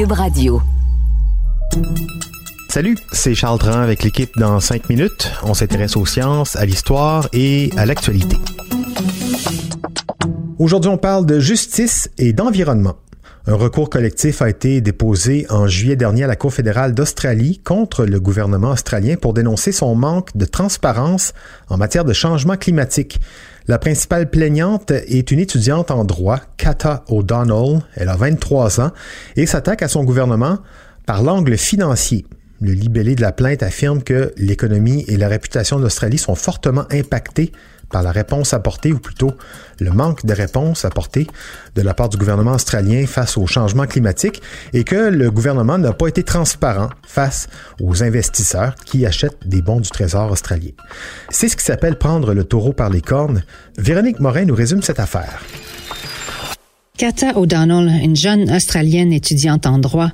Cube Radio. Salut, c'est Charles Dran avec l'équipe dans 5 minutes. On s'intéresse aux sciences, à l'histoire et à l'actualité. Aujourd'hui, on parle de justice et d'environnement. Un recours collectif a été déposé en juillet dernier à la Cour fédérale d'Australie contre le gouvernement australien pour dénoncer son manque de transparence en matière de changement climatique. La principale plaignante est une étudiante en droit, Kata O'Donnell. Elle a 23 ans et s'attaque à son gouvernement par l'angle financier. Le libellé de la plainte affirme que l'économie et la réputation de l'Australie sont fortement impactées par la réponse apportée, ou plutôt le manque de réponse apportée de la part du gouvernement australien face au changement climatique, et que le gouvernement n'a pas été transparent face aux investisseurs qui achètent des bons du Trésor australien. C'est ce qui s'appelle prendre le taureau par les cornes. Véronique Morin nous résume cette affaire. Kata O'Donnell, une jeune Australienne étudiante en droit,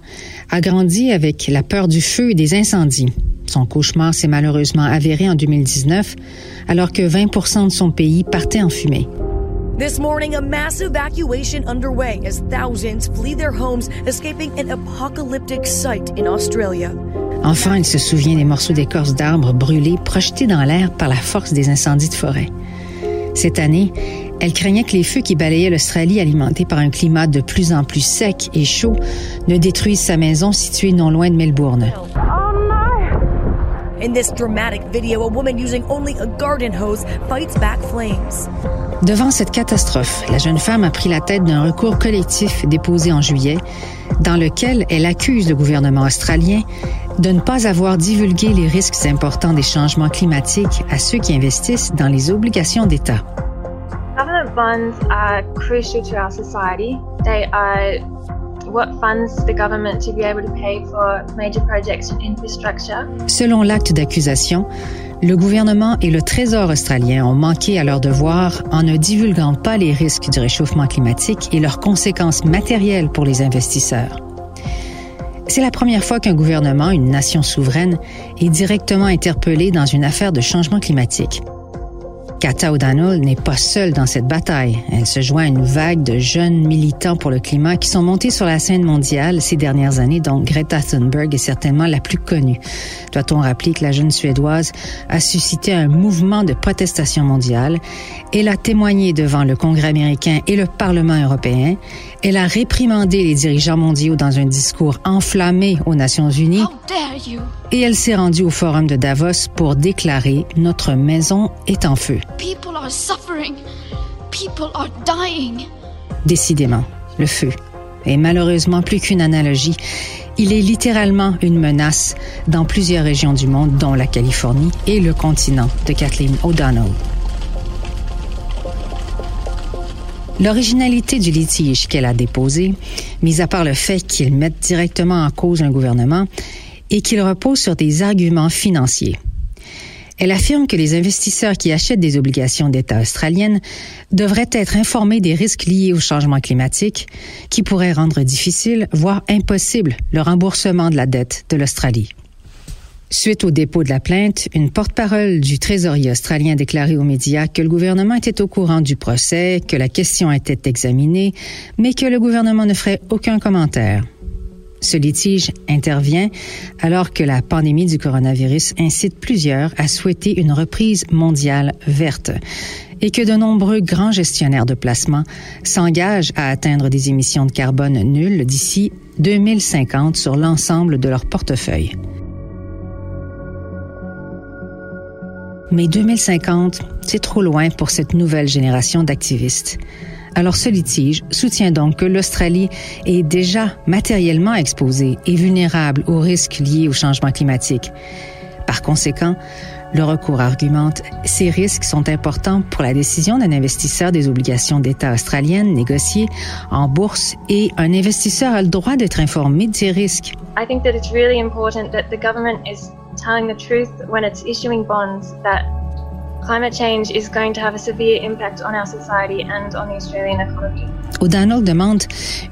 a grandi avec la peur du feu et des incendies. Son cauchemar s'est malheureusement avéré en 2019, alors que 20% de son pays partait en fumée. This morning, a mass evacuation underway as thousands flee their homes, escaping an apocalyptic sight in Australia. Enfin, il se souvient des morceaux d'écorce d'arbres brûlés projetés dans l'air par la force des incendies de forêt. Cette année, elle craignait que les feux qui balayaient l'Australie, alimentés par un climat de plus en plus sec et chaud, ne détruisent sa maison située non loin de Melbourne. Devant cette catastrophe, la jeune femme a pris la tête d'un recours collectif déposé en juillet, dans lequel elle accuse le gouvernement australien de ne pas avoir divulgué les risques importants des changements climatiques à ceux qui investissent dans les obligations d'État. Government bonds are crucial to our society. They are Selon l'acte d'accusation, le gouvernement et le Trésor australien ont manqué à leur devoir en ne divulguant pas les risques du réchauffement climatique et leurs conséquences matérielles pour les investisseurs. C'est la première fois qu'un gouvernement, une nation souveraine, est directement interpellé dans une affaire de changement climatique. Kata O'Donnell n'est pas seule dans cette bataille. Elle se joint à une vague de jeunes militants pour le climat qui sont montés sur la scène mondiale ces dernières années, dont Greta Thunberg est certainement la plus connue. Doit-on rappeler que la jeune Suédoise a suscité un mouvement de protestation mondiale? Elle a témoigné devant le Congrès américain et le Parlement européen. Elle a réprimandé les dirigeants mondiaux dans un discours enflammé aux Nations Unies. Et elle s'est rendue au Forum de Davos pour déclarer Notre maison est en feu. People are suffering. People are dying. Décidément, le feu est malheureusement plus qu'une analogie. Il est littéralement une menace dans plusieurs régions du monde, dont la Californie et le continent de Kathleen O'Donnell. L'originalité du litige qu'elle a déposé, mis à part le fait qu'il mette directement en cause un gouvernement, et qu'il repose sur des arguments financiers. Elle affirme que les investisseurs qui achètent des obligations d'État australiennes devraient être informés des risques liés au changement climatique qui pourraient rendre difficile, voire impossible, le remboursement de la dette de l'Australie. Suite au dépôt de la plainte, une porte-parole du trésorier australien a déclaré aux médias que le gouvernement était au courant du procès, que la question était examinée, mais que le gouvernement ne ferait aucun commentaire. Ce litige intervient alors que la pandémie du coronavirus incite plusieurs à souhaiter une reprise mondiale verte et que de nombreux grands gestionnaires de placement s'engagent à atteindre des émissions de carbone nulles d'ici 2050 sur l'ensemble de leur portefeuille. Mais 2050, c'est trop loin pour cette nouvelle génération d'activistes. Alors ce litige soutient donc que l'Australie est déjà matériellement exposée et vulnérable aux risques liés au changement climatique. Par conséquent, le recours argumente ces risques sont importants pour la décision d'un investisseur des obligations d'État australiennes négociées en bourse et un investisseur a le droit d'être informé de ces risques. I think that it's really important that the government is telling the truth when it's issuing bonds that climate change is going to have a severe impact on our society and on the Australian economy. O'Donnell demande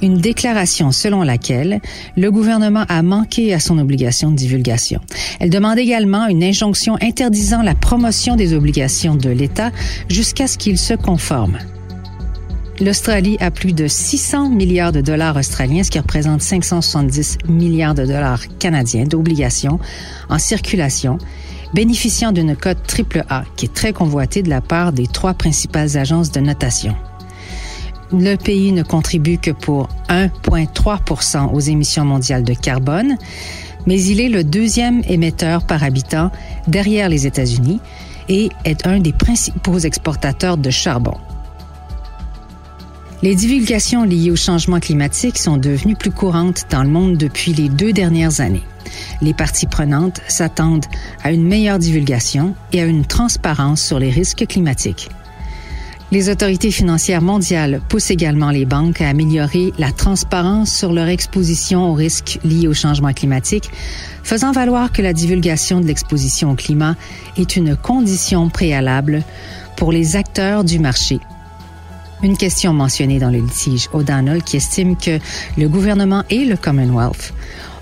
une déclaration selon laquelle le gouvernement a manqué à son obligation de divulgation. Elle demande également une injonction interdisant la promotion des obligations de l'État jusqu'à ce qu'il se conforme. L'Australie a plus de 600 milliards de dollars australiens, ce qui représente 570 milliards de dollars canadiens d'obligations en circulation, bénéficiant d'une cote AAA qui est très convoitée de la part des trois principales agences de notation. Le pays ne contribue que pour 1,3 aux émissions mondiales de carbone, mais il est le deuxième émetteur par habitant derrière les États-Unis et est un des principaux exportateurs de charbon. Les divulgations liées au changement climatique sont devenues plus courantes dans le monde depuis les deux dernières années. Les parties prenantes s'attendent à une meilleure divulgation et à une transparence sur les risques climatiques. Les autorités financières mondiales poussent également les banques à améliorer la transparence sur leur exposition aux risques liés au changement climatique, faisant valoir que la divulgation de l'exposition au climat est une condition préalable pour les acteurs du marché une question mentionnée dans le litige O'Donnell qui estime que le gouvernement et le Commonwealth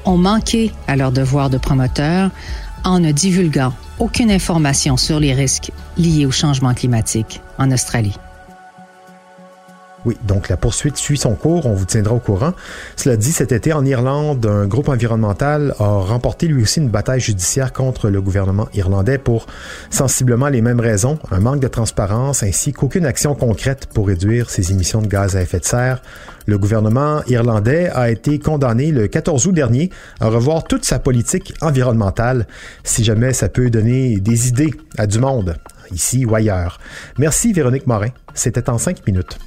ont manqué à leur devoir de promoteur en ne divulguant aucune information sur les risques liés au changement climatique en Australie. Oui, donc la poursuite suit son cours, on vous tiendra au courant. Cela dit, cet été en Irlande, un groupe environnemental a remporté lui aussi une bataille judiciaire contre le gouvernement irlandais pour sensiblement les mêmes raisons, un manque de transparence ainsi qu'aucune action concrète pour réduire ses émissions de gaz à effet de serre. Le gouvernement irlandais a été condamné le 14 août dernier à revoir toute sa politique environnementale, si jamais ça peut donner des idées à du monde, ici ou ailleurs. Merci Véronique Morin, c'était en cinq minutes.